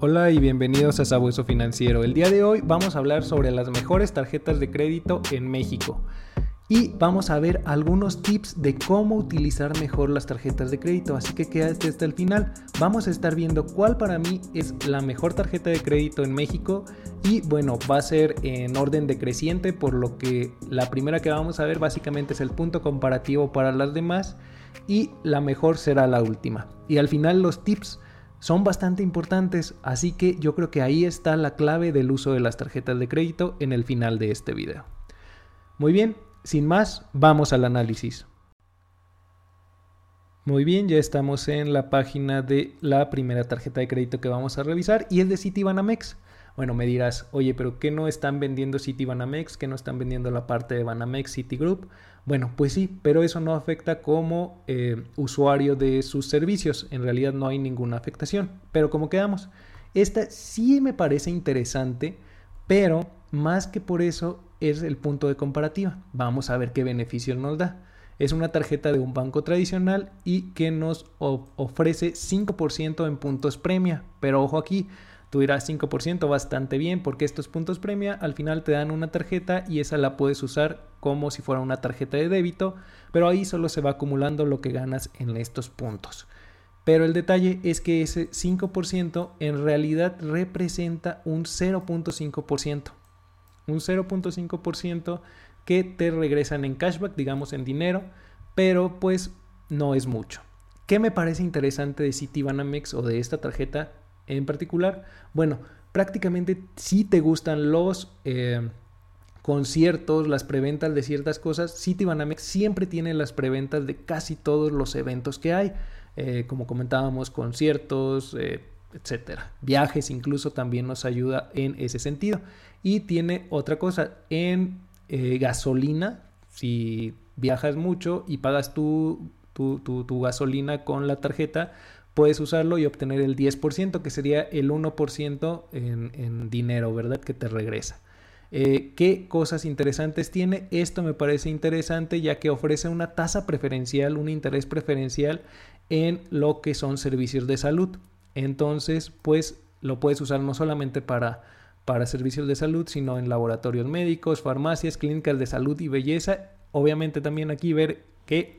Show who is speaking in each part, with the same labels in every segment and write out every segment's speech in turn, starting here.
Speaker 1: Hola y bienvenidos a Sabueso Financiero. El día de hoy vamos a hablar sobre las mejores tarjetas de crédito en México. Y vamos a ver algunos tips de cómo utilizar mejor las tarjetas de crédito. Así que quédate hasta el final. Vamos a estar viendo cuál para mí es la mejor tarjeta de crédito en México. Y bueno, va a ser en orden decreciente, por lo que la primera que vamos a ver básicamente es el punto comparativo para las demás. Y la mejor será la última. Y al final los tips son bastante importantes, así que yo creo que ahí está la clave del uso de las tarjetas de crédito en el final de este video. Muy bien, sin más, vamos al análisis. Muy bien, ya estamos en la página de la primera tarjeta de crédito que vamos a revisar y es de Citibanamex. Bueno, me dirás, oye, pero ¿qué no están vendiendo Citibanamex? ¿Qué no están vendiendo la parte de Banamex Citigroup? Bueno, pues sí, pero eso no afecta como eh, usuario de sus servicios. En realidad no hay ninguna afectación. Pero como quedamos, esta sí me parece interesante, pero más que por eso es el punto de comparativa. Vamos a ver qué beneficios nos da. Es una tarjeta de un banco tradicional y que nos ofrece 5% en puntos premia. Pero ojo aquí, Tú dirás 5% bastante bien porque estos puntos premia al final te dan una tarjeta y esa la puedes usar como si fuera una tarjeta de débito, pero ahí solo se va acumulando lo que ganas en estos puntos. Pero el detalle es que ese 5% en realidad representa un 0.5%. Un 0.5% que te regresan en cashback, digamos en dinero, pero pues no es mucho. ¿Qué me parece interesante de Citibanamex o de esta tarjeta? En particular? Bueno, prácticamente si te gustan los eh, conciertos, las preventas de ciertas cosas, Citibanamex siempre tiene las preventas de casi todos los eventos que hay, eh, como comentábamos, conciertos, eh, etcétera. Viajes incluso también nos ayuda en ese sentido. Y tiene otra cosa, en gasolina, si viajas mucho y pagas tu, tu gasolina con la tarjeta, puedes usarlo y obtener el 10%, que sería el 1% en, dinero, ¿verdad? Que te regresa. Eh, ¿Qué cosas interesantes tiene? Esto me parece interesante ya que ofrece una tasa preferencial, un interés preferencial en lo que son servicios de salud. Entonces, pues lo puedes usar no solamente para, para servicios de salud, sino en laboratorios médicos, farmacias, clínicas de salud y belleza. Obviamente también aquí ver que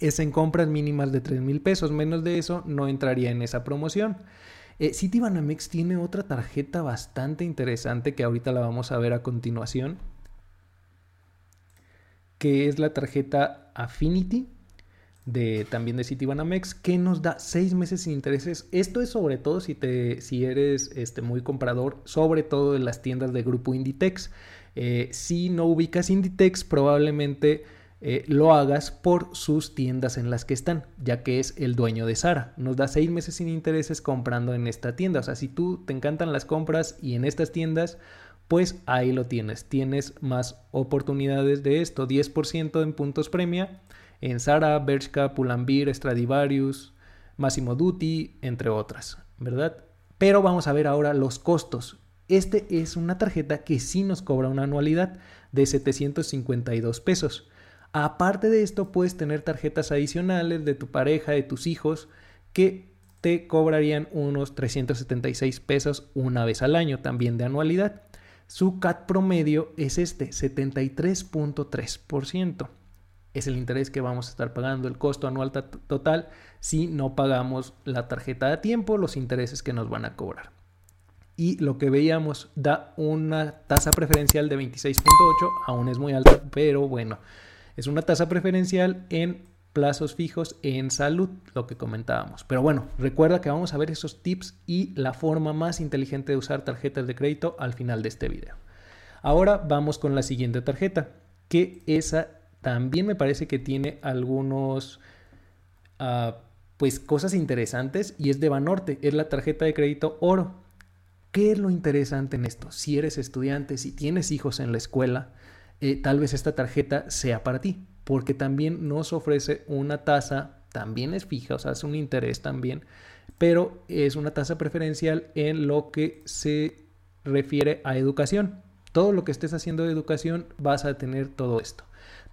Speaker 1: es en compras mínimas de 3 mil pesos. Menos de eso no entraría en esa promoción. Eh, Citibanamex tiene otra tarjeta bastante interesante que ahorita la vamos a ver a continuación, que es la tarjeta Affinity de también de Citibanamex que nos da 6 meses sin intereses. Esto es sobre todo si te si eres este muy comprador, sobre todo en las tiendas de grupo Inditex. Eh, si no ubicas Inditex, probablemente eh, lo hagas por sus tiendas en las que están, ya que es el dueño de Sara. Nos da seis meses sin intereses comprando en esta tienda. O sea, si tú te encantan las compras y en estas tiendas, pues ahí lo tienes. Tienes más oportunidades de esto. 10% en puntos premia en Sara, Bershka, Pull&Bear, Stradivarius, Massimo Dutti, entre otras, ¿verdad? Pero vamos a ver ahora los costos. Este es una tarjeta que sí nos cobra una anualidad de 752 pesos. Aparte de esto, puedes tener tarjetas adicionales de tu pareja, de tus hijos, que te cobrarían unos 376 pesos una vez al año, también de anualidad. Su CAT promedio es este, 73.3%. Es el interés que vamos a estar pagando, el costo anual total, si no pagamos la tarjeta a tiempo, los intereses que nos van a cobrar. Y lo que veíamos da una tasa preferencial de 26.8, aún es muy alta, pero bueno, es una tasa preferencial en plazos fijos en salud, lo que comentábamos. Pero bueno, recuerda que vamos a ver esos tips y la forma más inteligente de usar tarjetas de crédito al final de este video. Ahora vamos con la siguiente tarjeta, que esa también me parece que tiene algunos... Uh, pues cosas interesantes y es de Banorte, es la tarjeta de crédito oro. ¿Qué es lo interesante en esto? Si eres estudiante, si tienes hijos en la escuela, eh, tal vez esta tarjeta sea para ti, porque también nos ofrece una tasa, también es fija, o sea, es un interés también, pero es una tasa preferencial en lo que se refiere a educación. Todo lo que estés haciendo de educación vas a tener todo esto.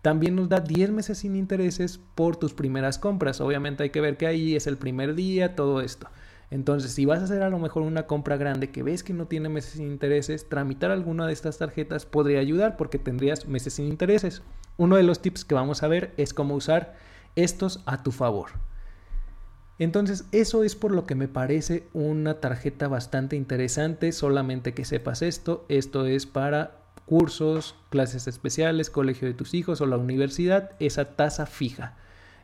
Speaker 1: También nos da 10 meses sin intereses por tus primeras compras. Obviamente hay que ver que ahí es el primer día, todo esto. Entonces, si vas a hacer a lo mejor una compra grande que ves que no tiene meses sin intereses, tramitar alguna de estas tarjetas podría ayudar porque tendrías meses sin intereses. Uno de los tips que vamos a ver es cómo usar estos a tu favor. Entonces, eso es por lo que me parece una tarjeta bastante interesante, solamente que sepas esto. Esto es para cursos, clases especiales, colegio de tus hijos o la universidad, esa tasa fija.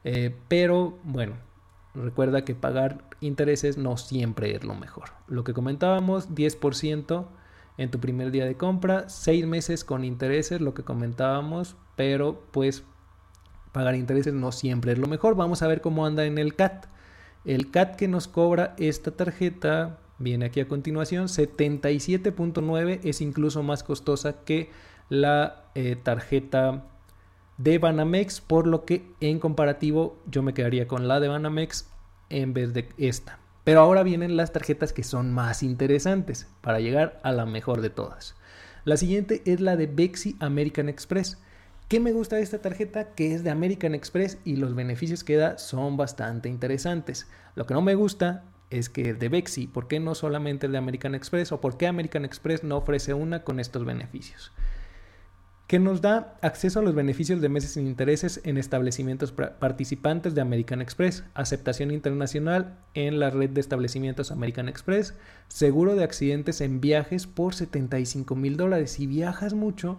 Speaker 1: Eh, pero bueno, recuerda que pagar intereses no siempre es lo mejor. Lo que comentábamos, 10% en tu primer día de compra, 6 meses con intereses, lo que comentábamos, pero pues pagar intereses no siempre es lo mejor. Vamos a ver cómo anda en el CAT. El CAT que nos cobra esta tarjeta viene aquí a continuación. 77.9 es incluso más costosa que la eh, tarjeta de Banamex, por lo que en comparativo yo me quedaría con la de Banamex en vez de esta. Pero ahora vienen las tarjetas que son más interesantes para llegar a la mejor de todas. La siguiente es la de Bexi American Express. ¿Qué me gusta de esta tarjeta? Que es de American Express y los beneficios que da son bastante interesantes. Lo que no me gusta es que de Bexi, ¿por qué no solamente el de American Express? ¿O por qué American Express no ofrece una con estos beneficios? Que nos da acceso a los beneficios de meses sin intereses en establecimientos participantes de American Express, aceptación internacional en la red de establecimientos American Express, seguro de accidentes en viajes por 75 mil dólares. Si viajas mucho,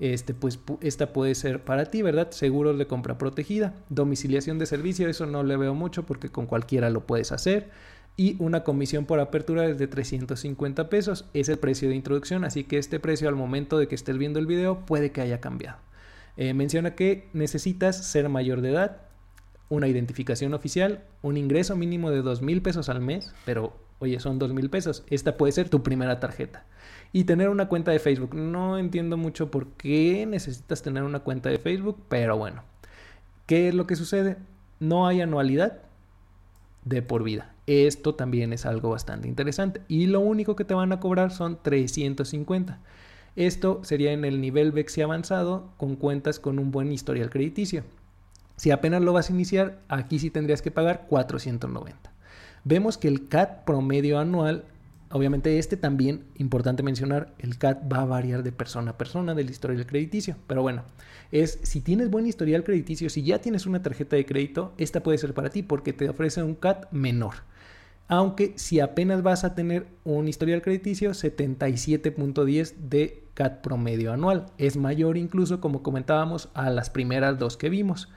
Speaker 1: este, pues esta puede ser para ti, ¿verdad? Seguros de compra protegida, domiciliación de servicio, eso no le veo mucho porque con cualquiera lo puedes hacer. Y una comisión por apertura es de 350 pesos, es el precio de introducción, así que este precio al momento de que estés viendo el video puede que haya cambiado. Eh, menciona que necesitas ser mayor de edad, una identificación oficial, un ingreso mínimo de 2 mil pesos al mes, pero oye, son 2 mil pesos, esta puede ser tu primera tarjeta y tener una cuenta de Facebook. No entiendo mucho por qué necesitas tener una cuenta de Facebook, pero bueno. ¿Qué es lo que sucede? No hay anualidad de por vida. Esto también es algo bastante interesante. Y lo único que te van a cobrar son 350. Esto sería en el nivel Bexi avanzado con cuentas con un buen historial crediticio. Si apenas lo vas a iniciar, aquí sí tendrías que pagar 490. Vemos que el CAT promedio anual Obviamente este también, importante mencionar, el CAT va a variar de persona a persona del historial crediticio. Pero bueno, es si tienes buen historial crediticio, si ya tienes una tarjeta de crédito, esta puede ser para ti porque te ofrece un CAT menor. Aunque si apenas vas a tener un historial crediticio, 77.10 de CAT promedio anual. Es mayor incluso, como comentábamos, a las primeras dos que vimos.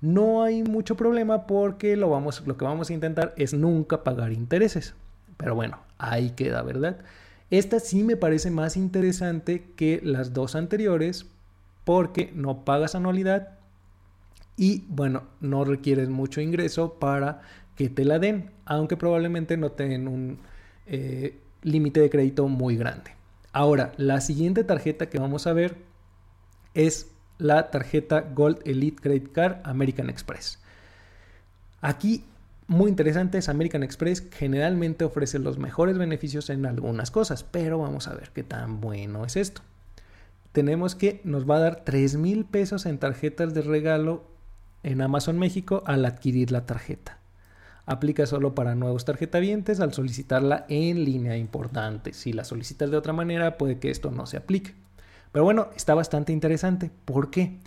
Speaker 1: No hay mucho problema porque lo, vamos, lo que vamos a intentar es nunca pagar intereses. Pero bueno, ahí queda, ¿verdad? Esta sí me parece más interesante que las dos anteriores porque no pagas anualidad y bueno, no requieres mucho ingreso para que te la den, aunque probablemente no tengan un eh, límite de crédito muy grande. Ahora, la siguiente tarjeta que vamos a ver es la tarjeta Gold Elite Credit Card American Express. Aquí muy interesante es American Express, generalmente ofrece los mejores beneficios en algunas cosas, pero vamos a ver qué tan bueno es esto. Tenemos que nos va a dar 3 mil pesos en tarjetas de regalo en Amazon México al adquirir la tarjeta. Aplica solo para nuevos tarjetavientes al solicitarla en línea importante. Si la solicitas de otra manera, puede que esto no se aplique. Pero bueno, está bastante interesante. ¿Por qué?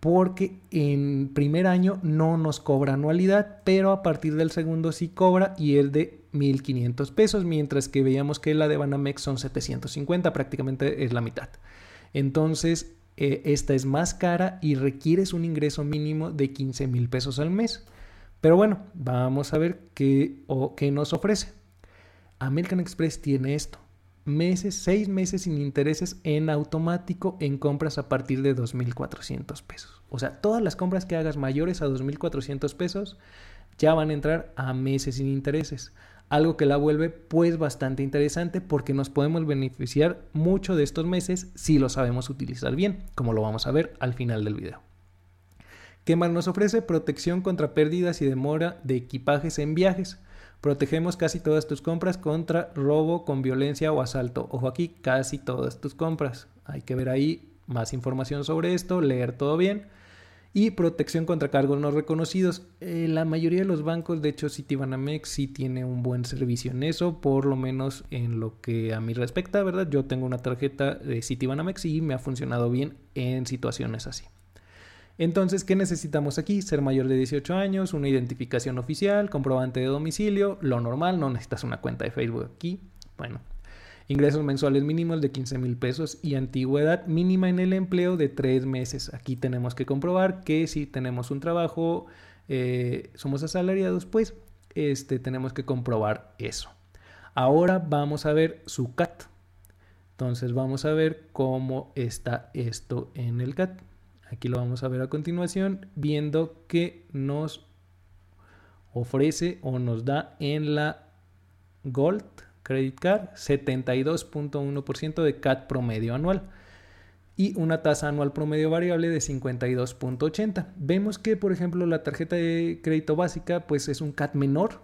Speaker 1: porque en primer año no nos cobra anualidad, pero a partir del segundo sí cobra y es de 1.500 pesos, mientras que veíamos que la de Banamex son 750, prácticamente es la mitad. Entonces, eh, esta es más cara y requieres un ingreso mínimo de 15 mil pesos al mes. Pero bueno, vamos a ver qué, o, qué nos ofrece. American Express tiene esto meses, seis meses sin intereses en automático en compras a partir de 2.400 pesos. O sea, todas las compras que hagas mayores a 2.400 pesos ya van a entrar a meses sin intereses. Algo que la vuelve pues bastante interesante porque nos podemos beneficiar mucho de estos meses si lo sabemos utilizar bien, como lo vamos a ver al final del video. ¿Qué más nos ofrece? Protección contra pérdidas y demora de equipajes en viajes. Protegemos casi todas tus compras contra robo con violencia o asalto. Ojo aquí, casi todas tus compras. Hay que ver ahí más información sobre esto, leer todo bien. Y protección contra cargos no reconocidos. Eh, la mayoría de los bancos, de hecho Citibanamex sí tiene un buen servicio en eso, por lo menos en lo que a mí respecta, ¿verdad? Yo tengo una tarjeta de Citibanamex y me ha funcionado bien en situaciones así. Entonces, ¿qué necesitamos aquí? Ser mayor de 18 años, una identificación oficial, comprobante de domicilio, lo normal, no necesitas una cuenta de Facebook aquí. Bueno, ingresos mensuales mínimos de 15 mil pesos y antigüedad mínima en el empleo de 3 meses. Aquí tenemos que comprobar que si tenemos un trabajo, eh, somos asalariados, pues este, tenemos que comprobar eso. Ahora vamos a ver su CAT. Entonces vamos a ver cómo está esto en el CAT. Aquí lo vamos a ver a continuación, viendo que nos ofrece o nos da en la Gold Credit Card 72.1% de CAT promedio anual y una tasa anual promedio variable de 52.80. Vemos que, por ejemplo, la tarjeta de crédito básica pues es un CAT menor,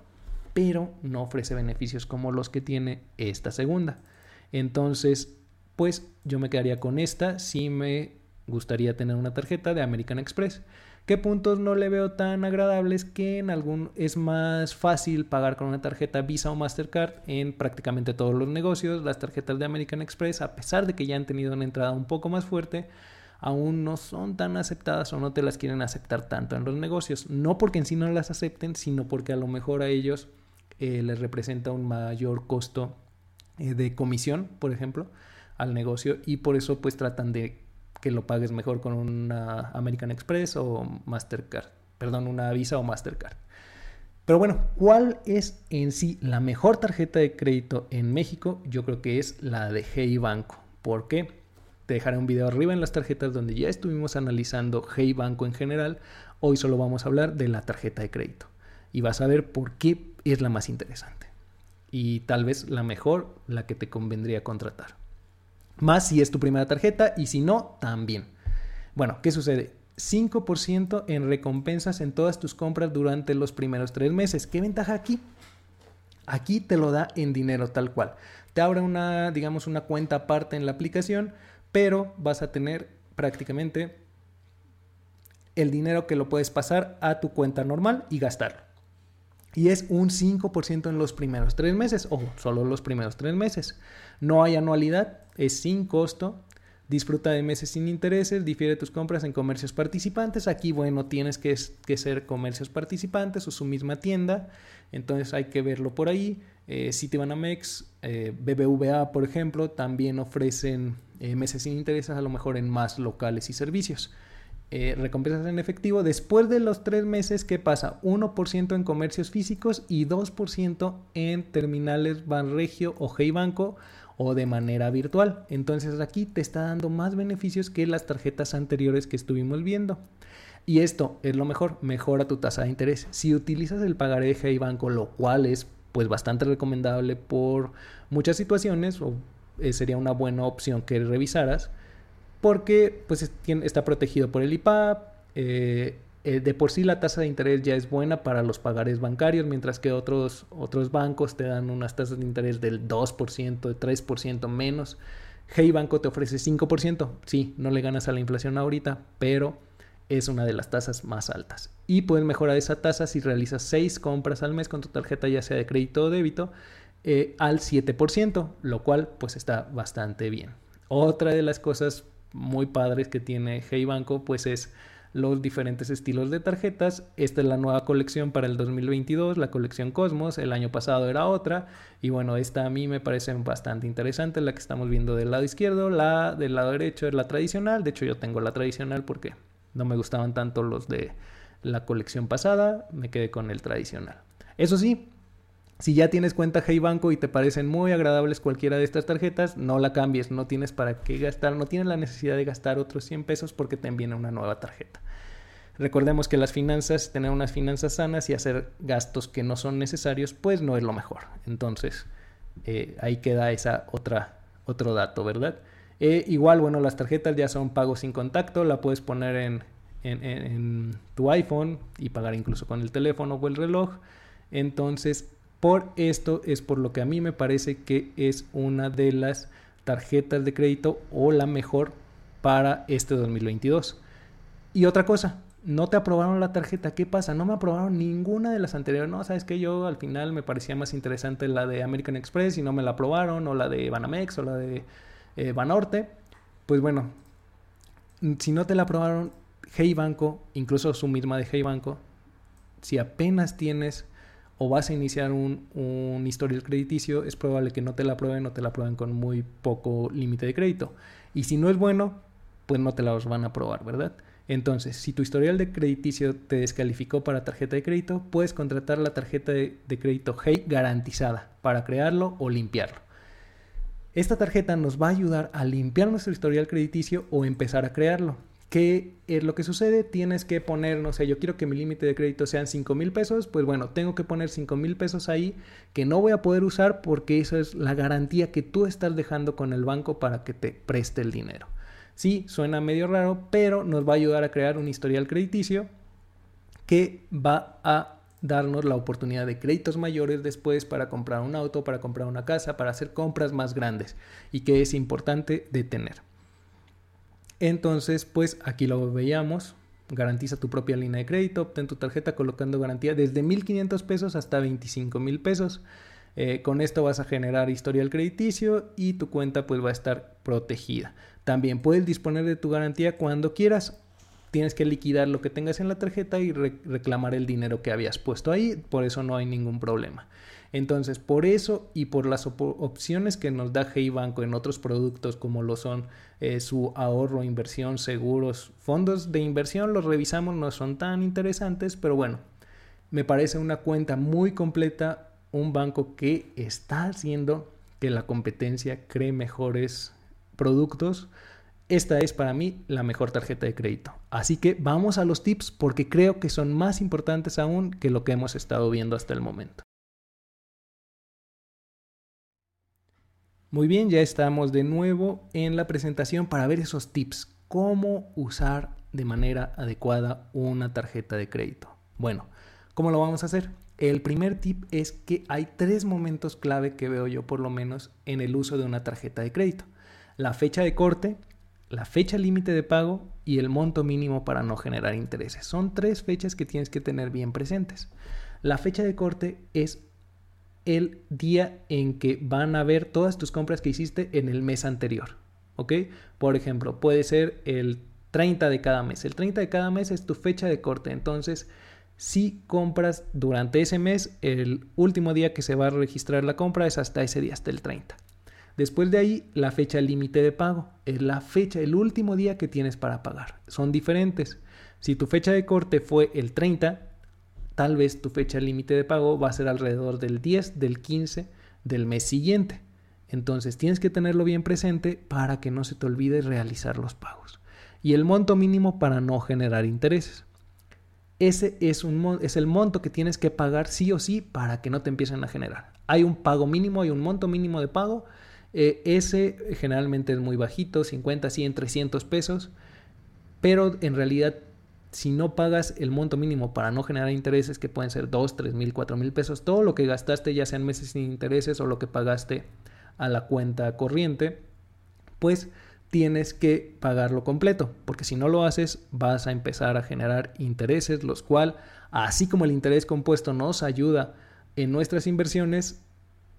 Speaker 1: pero no ofrece beneficios como los que tiene esta segunda. Entonces, pues yo me quedaría con esta si me gustaría tener una tarjeta de American Express. ¿Qué puntos no le veo tan agradables que en algún es más fácil pagar con una tarjeta Visa o Mastercard en prácticamente todos los negocios? Las tarjetas de American Express, a pesar de que ya han tenido una entrada un poco más fuerte, aún no son tan aceptadas o no te las quieren aceptar tanto en los negocios. No porque en sí no las acepten, sino porque a lo mejor a ellos eh, les representa un mayor costo eh, de comisión, por ejemplo, al negocio y por eso pues tratan de que lo pagues mejor con una American Express o Mastercard. Perdón, una Visa o Mastercard. Pero bueno, ¿cuál es en sí la mejor tarjeta de crédito en México? Yo creo que es la de Hey Banco. ¿Por qué? Te dejaré un video arriba en las tarjetas donde ya estuvimos analizando Hey Banco en general. Hoy solo vamos a hablar de la tarjeta de crédito. Y vas a ver por qué es la más interesante. Y tal vez la mejor, la que te convendría contratar. Más si es tu primera tarjeta y si no, también. Bueno, ¿qué sucede? 5% en recompensas en todas tus compras durante los primeros tres meses. ¿Qué ventaja aquí? Aquí te lo da en dinero tal cual. Te abre una, digamos, una cuenta aparte en la aplicación, pero vas a tener prácticamente el dinero que lo puedes pasar a tu cuenta normal y gastarlo. Y es un 5% en los primeros tres meses, o solo los primeros tres meses. No hay anualidad, es sin costo. Disfruta de meses sin intereses, difiere tus compras en comercios participantes. Aquí, bueno, tienes que, que ser comercios participantes o su misma tienda. Entonces hay que verlo por ahí. Eh, Citibanamex, eh, BBVA, por ejemplo, también ofrecen eh, meses sin intereses, a lo mejor en más locales y servicios. Eh, recompensas en efectivo. Después de los tres meses, ¿qué pasa? 1% en comercios físicos y 2% en terminales Banregio o Hey Banco o de manera virtual. Entonces aquí te está dando más beneficios que las tarjetas anteriores que estuvimos viendo. Y esto es lo mejor, mejora tu tasa de interés. Si utilizas el pagaré de Hey Banco, lo cual es pues bastante recomendable por muchas situaciones o eh, sería una buena opción que revisaras porque pues está protegido por el IPAP, eh, eh, de por sí la tasa de interés ya es buena para los pagares bancarios, mientras que otros, otros bancos te dan unas tasas de interés del 2%, de 3% menos. Hey Banco te ofrece 5%. Sí, no le ganas a la inflación ahorita, pero es una de las tasas más altas. Y puedes mejorar esa tasa si realizas 6 compras al mes con tu tarjeta, ya sea de crédito o débito, eh, al 7%, lo cual pues está bastante bien. Otra de las cosas muy padres que tiene Hey Banco pues es los diferentes estilos de tarjetas. Esta es la nueva colección para el 2022, la colección Cosmos. El año pasado era otra. Y bueno, esta a mí me parece bastante interesante, la que estamos viendo del lado izquierdo. La del lado derecho es la tradicional. De hecho, yo tengo la tradicional porque no me gustaban tanto los de la colección pasada. Me quedé con el tradicional. Eso sí, si ya tienes cuenta Hey Banco y te parecen muy agradables cualquiera de estas tarjetas, no la cambies, no tienes para qué gastar, no tienes la necesidad de gastar otros 100 pesos porque te envían una nueva tarjeta. Recordemos que las finanzas, tener unas finanzas sanas y hacer gastos que no son necesarios, pues no es lo mejor. Entonces, eh, ahí queda esa otra, otro dato, ¿verdad? Eh, igual, bueno, las tarjetas ya son pagos sin contacto, la puedes poner en, en tu iPhone y pagar incluso con el teléfono o el reloj. Entonces, por esto es por lo que a mí me parece que es una de las tarjetas de crédito o la mejor para este 2022. Y otra cosa, no te aprobaron la tarjeta, ¿qué pasa? No me aprobaron ninguna de las anteriores. No, sabes que yo al final me parecía más interesante la de American Express y no me la aprobaron, o la de Banamex, o la de eh, Banorte. Pues bueno, si no te la aprobaron, Hey Banco, incluso su misma de Hey Banco, si apenas tienes o vas a iniciar un, un historial crediticio, es probable que no te la aprueben o te la aprueben con muy poco límite de crédito. Y si no es bueno, pues no te la van a aprobar, ¿verdad? Entonces, si tu historial de crediticio te descalificó para tarjeta de crédito, puedes contratar la tarjeta de, crédito Hey garantizada para crearlo o limpiarlo. Esta tarjeta nos va a ayudar a limpiar nuestro historial crediticio o empezar a crearlo. ¿Qué es lo que sucede? Tienes que poner, no sé, yo quiero que mi límite de crédito sean 5 mil pesos, pues bueno, tengo que poner 5 mil pesos ahí que no voy a poder usar porque esa es la garantía que tú estás dejando con el banco para que te preste el dinero. Sí, suena medio raro, pero nos va a ayudar a crear un historial crediticio que va a darnos la oportunidad de créditos mayores después para comprar un auto, para comprar una casa, para hacer compras más grandes y que es importante de tener. Entonces, pues aquí lo veíamos. Garantiza tu propia línea de crédito, obtén tu tarjeta colocando garantía desde 1.500 pesos hasta 25.000 pesos. Eh, con esto vas a generar historial crediticio y tu cuenta pues va a estar protegida. También puedes disponer de tu garantía cuando quieras. Tienes que liquidar lo que tengas en la tarjeta y reclamar el dinero que habías puesto ahí. Por eso no hay ningún problema. Entonces, por eso y por las opciones que nos da Hey Banco en otros productos como lo son eh, su ahorro, inversión, seguros, fondos de inversión, los revisamos, no son tan interesantes, pero bueno, me parece una cuenta muy completa, un banco que está haciendo que la competencia cree mejores productos, esta es para mí la mejor tarjeta de crédito. Así que vamos a los tips porque creo que son más importantes aún que lo que hemos estado viendo hasta el momento. Muy bien, ya estamos de nuevo en la presentación para ver esos tips. Cómo usar de manera adecuada una tarjeta de crédito. Bueno, ¿cómo lo vamos a hacer? El primer tip es que hay tres momentos clave que veo yo por lo menos en el uso de una tarjeta de crédito la fecha de corte, la fecha límite de pago y el monto mínimo para no generar intereses. Son tres fechas que tienes que tener bien presentes. La fecha de corte es el día en que van a ver todas tus compras que hiciste en el mes anterior. ¿Ok? Por ejemplo, puede ser el 30 de cada mes. El 30 de cada mes es tu fecha de corte. Entonces, si compras durante ese mes, el último día que se va a registrar la compra es hasta ese día, hasta el 30. Después de ahí, la fecha límite de pago. Es la fecha, el último día que tienes para pagar. Son diferentes. Si tu fecha de corte fue el 30, tal vez tu fecha límite de pago va a ser alrededor del 10, del 15 del mes siguiente. Entonces tienes que tenerlo bien presente para que no se te olvide realizar los pagos. Y el monto mínimo para no generar intereses. Ese es, el monto que tienes que pagar sí o sí para que no te empiecen a generar. Hay un pago mínimo, hay un monto mínimo de pago eh, ese generalmente es muy bajito, 50, 100, 300 pesos, pero en realidad si no pagas el monto mínimo para no generar intereses, que pueden ser 2, 3 mil, 4 mil pesos, todo lo que gastaste ya sean meses sin intereses o lo que pagaste a la cuenta corriente, pues tienes que pagarlo completo, porque si no lo haces vas a empezar a generar intereses, los cual, así como el interés compuesto nos ayuda en nuestras inversiones,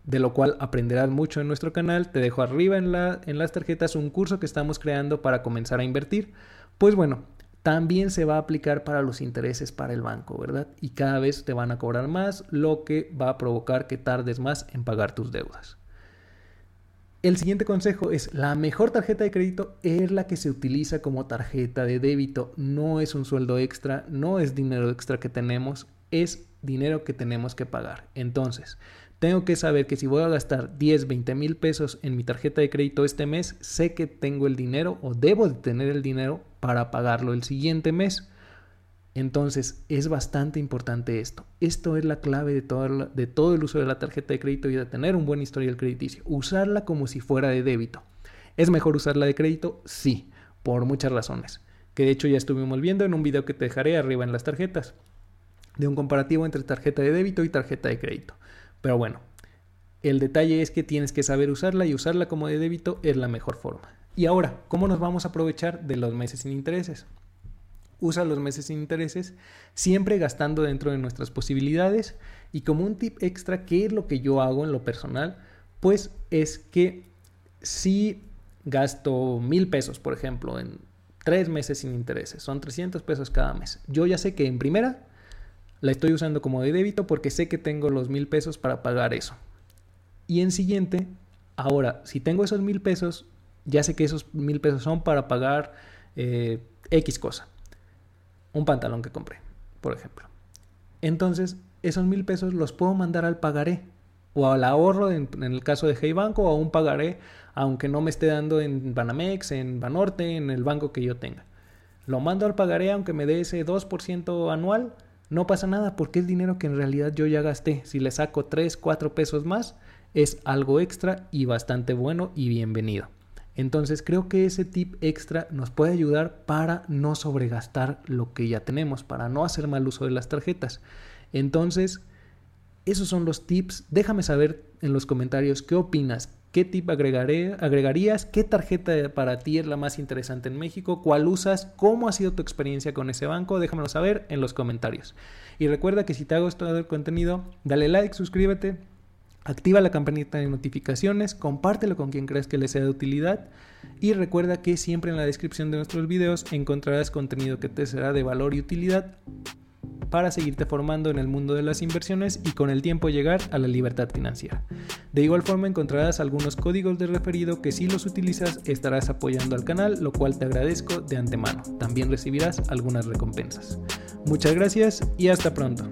Speaker 1: de lo cual aprenderás mucho en nuestro canal. Te dejo arriba en, la, en las tarjetas un curso que estamos creando para comenzar a invertir. Pues bueno, también se va a aplicar para los intereses para el banco, ¿verdad? Y cada vez te van a cobrar más, lo que va a provocar que tardes más en pagar tus deudas. El siguiente consejo es, la mejor tarjeta de crédito es la que se utiliza como tarjeta de débito. No es un sueldo extra, no es dinero extra que tenemos, es dinero que tenemos que pagar. Entonces, tengo que saber que si voy a gastar 10, 20 mil pesos en mi tarjeta de crédito este mes, sé que tengo el dinero o debo de tener el dinero para pagarlo el siguiente mes. Entonces es bastante importante esto. Esto es la clave de todo, de todo el uso de la tarjeta de crédito y de tener un buen historial crediticio. Usarla como si fuera de débito. ¿Es mejor usarla de crédito? Sí, por muchas razones. Que de hecho ya estuvimos viendo en un video que te dejaré arriba en las tarjetas. De un comparativo entre tarjeta de débito y tarjeta de crédito. Pero bueno, el detalle es que tienes que saber usarla y usarla como de débito es la mejor forma. Y ahora, ¿cómo nos vamos a aprovechar de los meses sin intereses? usa los meses sin intereses, siempre gastando dentro de nuestras posibilidades. Y como un tip extra, ¿qué es lo que yo hago en lo personal? Pues es que si gasto mil pesos, por ejemplo, en tres meses sin intereses, son 300 pesos cada mes. Yo ya sé que en primera la estoy usando como de débito porque sé que tengo los mil pesos para pagar eso. Y en siguiente, ahora, si tengo esos mil pesos, ya sé que esos mil pesos son para pagar eh, X cosa. Un pantalón que compré, por ejemplo. Entonces, esos mil pesos los puedo mandar al pagaré o al ahorro en, el caso de Hey Banco o a un pagaré, aunque no me esté dando en Banamex, en Banorte, en el banco que yo tenga. Lo mando al pagaré aunque me dé ese 2% anual, no pasa nada porque es dinero que en realidad yo ya gasté. Si le saco 3, 4 pesos más, es algo extra y bastante bueno y bienvenido. Entonces creo que ese tip extra nos puede ayudar para no sobregastar lo que ya tenemos, para no hacer mal uso de las tarjetas. Entonces, esos son los tips. Déjame saber en los comentarios qué opinas. ¿Qué tip agregaré, agregarías? ¿Qué tarjeta para ti es la más interesante en México? ¿Cuál usas? ¿Cómo ha sido tu experiencia con ese banco? Déjamelo saber en los comentarios. Y recuerda que si te ha gustado el contenido, dale like, suscríbete, Activa la campanita de notificaciones, compártelo con quien creas que le sea de utilidad y recuerda que siempre en la descripción de nuestros videos encontrarás contenido que te será de valor y utilidad para seguirte formando en el mundo de las inversiones y con el tiempo llegar a la libertad financiera. De igual forma encontrarás algunos códigos de referido que si los utilizas estarás apoyando al canal, lo cual te agradezco de antemano. También recibirás algunas recompensas. Muchas gracias y hasta pronto.